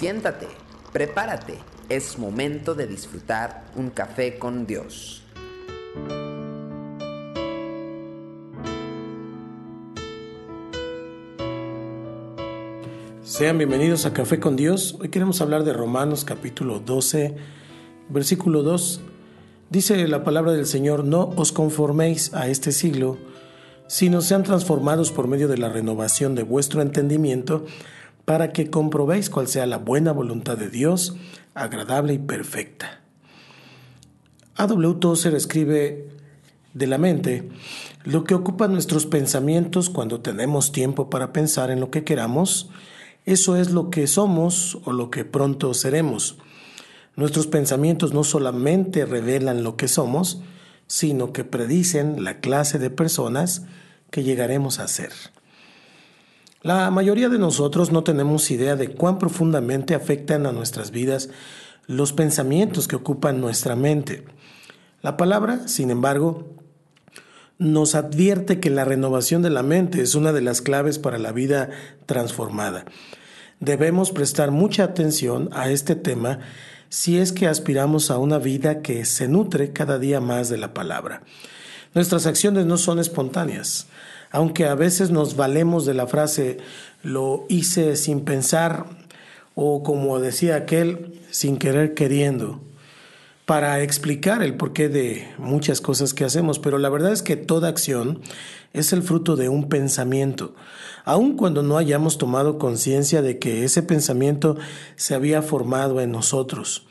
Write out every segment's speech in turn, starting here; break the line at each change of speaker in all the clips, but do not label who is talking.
Siéntate, prepárate, es momento de disfrutar un café con Dios.
Sean bienvenidos a Café con Dios. Hoy queremos hablar de Romanos capítulo 12, versículo 2. Dice la palabra del Señor, no os conforméis a este siglo, sino sean transformados por medio de la renovación de vuestro entendimiento, para que comprobéis cuál sea la buena voluntad de Dios, agradable y perfecta. A.W. Tozer escribe de la mente lo que ocupa nuestros pensamientos cuando tenemos tiempo para pensar en lo que queramos, eso es lo que somos o lo que pronto seremos. Nuestros pensamientos no solamente revelan lo que somos, sino que predicen la clase de personas que llegaremos a ser. La mayoría de nosotros no tenemos idea de cuán profundamente afectan a nuestras vidas los pensamientos que ocupan nuestra mente. La palabra, sin embargo, nos advierte que la renovación de la mente es una de las claves para la vida transformada. Debemos prestar mucha atención a este tema si es que aspiramos a una vida que se nutre cada día más de la palabra. Nuestras acciones no son espontáneas, aunque a veces nos valemos de la frase lo hice sin pensar o como decía aquel, sin querer queriendo para explicar el porqué de muchas cosas que hacemos, pero la verdad es que toda acción es el fruto de un pensamiento, aun cuando no hayamos tomado conciencia de que ese pensamiento se había formado en nosotros.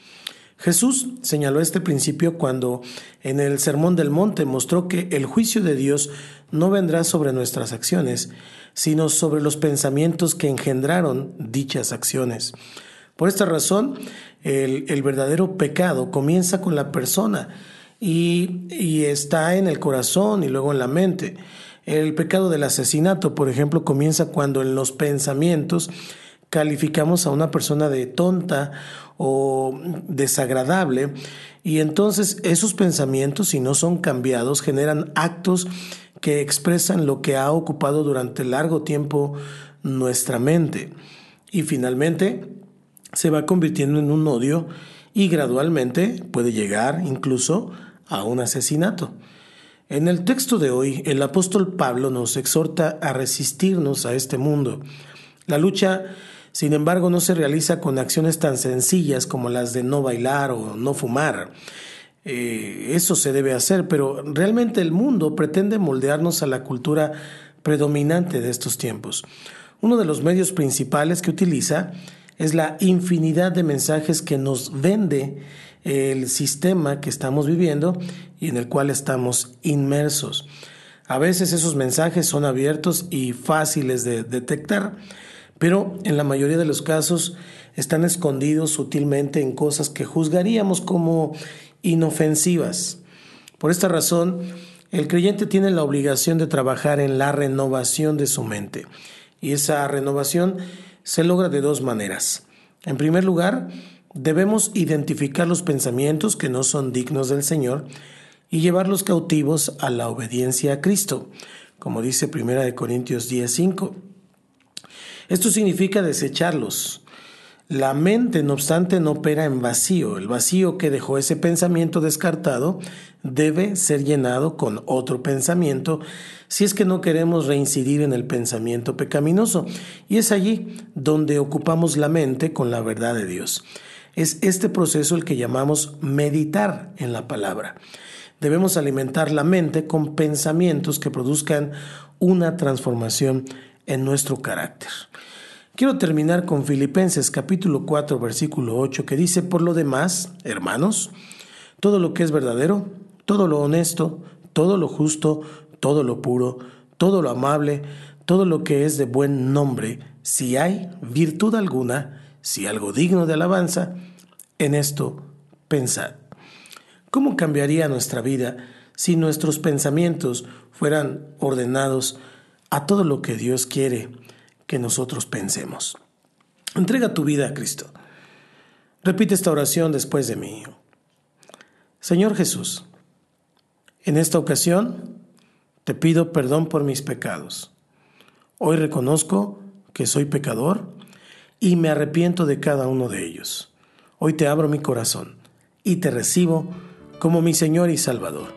Jesús señaló este principio cuando en el Sermón del Monte mostró que el juicio de Dios no vendrá sobre nuestras acciones, sino sobre los pensamientos que engendraron dichas acciones. Por esta razón, el, verdadero pecado comienza con la persona y, está en el corazón y luego en la mente. El pecado del asesinato, por ejemplo, comienza cuando en los pensamientos calificamos a una persona de tonta o desagradable y entonces esos pensamientos, si no son cambiados, generan actos que expresan lo que ha ocupado durante largo tiempo nuestra mente. Y finalmente, se va convirtiendo en un odio y gradualmente puede llegar incluso a un asesinato. En el texto de hoy, el apóstol Pablo nos exhorta a resistirnos a este mundo. La lucha, sin embargo, no se realiza con acciones tan sencillas como las de no bailar o no fumar. Eh, eso se debe hacer, pero realmente el mundo pretende moldearnos a la cultura predominante de estos tiempos. Uno de los medios principales que utiliza es la infinidad de mensajes que nos vende el sistema que estamos viviendo y en el cual estamos inmersos. A veces esos mensajes son abiertos y fáciles de detectar, pero en la mayoría de los casos están escondidos sutilmente en cosas que juzgaríamos como inofensivas. Por esta razón, el creyente tiene la obligación de trabajar en la renovación de su mente. Y esa renovación se logra de dos maneras. En primer lugar, debemos identificar los pensamientos que no son dignos del Señor y llevarlos cautivos a la obediencia a Cristo, como dice 1 Corintios 10:5. Esto significa desecharlos, la mente, no obstante, no opera en vacío. El vacío que dejó ese pensamiento descartado debe ser llenado con otro pensamiento si es que no queremos reincidir en el pensamiento pecaminoso. Y es allí donde ocupamos la mente con la verdad de Dios. Es este proceso el que llamamos meditar en la palabra. Debemos alimentar la mente con pensamientos que produzcan una transformación en nuestro carácter. Quiero terminar con Filipenses capítulo 4 versículo 8 que dice, por lo demás, hermanos, todo lo que es verdadero, todo lo honesto, todo lo justo, todo lo puro, todo lo amable, todo lo que es de buen nombre, si hay virtud alguna, si algo digno de alabanza, en esto pensad. ¿Cómo cambiaría nuestra vida si nuestros pensamientos fueran ordenados a todo lo que Dios quiere? que nosotros pensemos. Entrega tu vida a Cristo. Repite esta oración después de mí. Señor Jesús, en esta ocasión te pido perdón por mis pecados. Hoy reconozco que soy pecador y me arrepiento de cada uno de ellos. Hoy te abro mi corazón y te recibo como mi Señor y Salvador.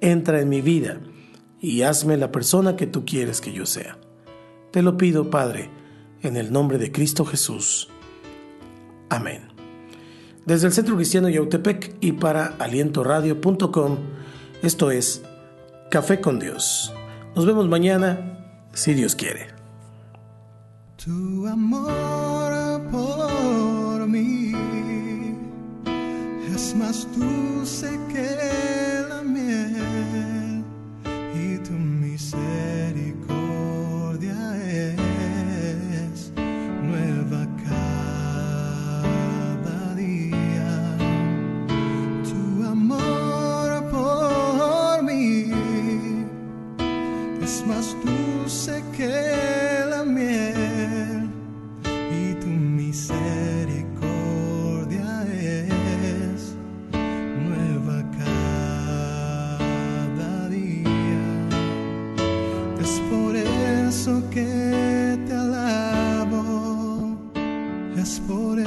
Entra en mi vida y hazme la persona que tú quieres que yo sea. Te lo pido, Padre, en el nombre de Cristo Jesús. Amén. Desde el Centro Cristiano Yautepec y para alientoradio.com, esto es Café con Dios. Nos vemos mañana, si Dios quiere.
Tu amor por mí es más dulce que la miel y tu misericordia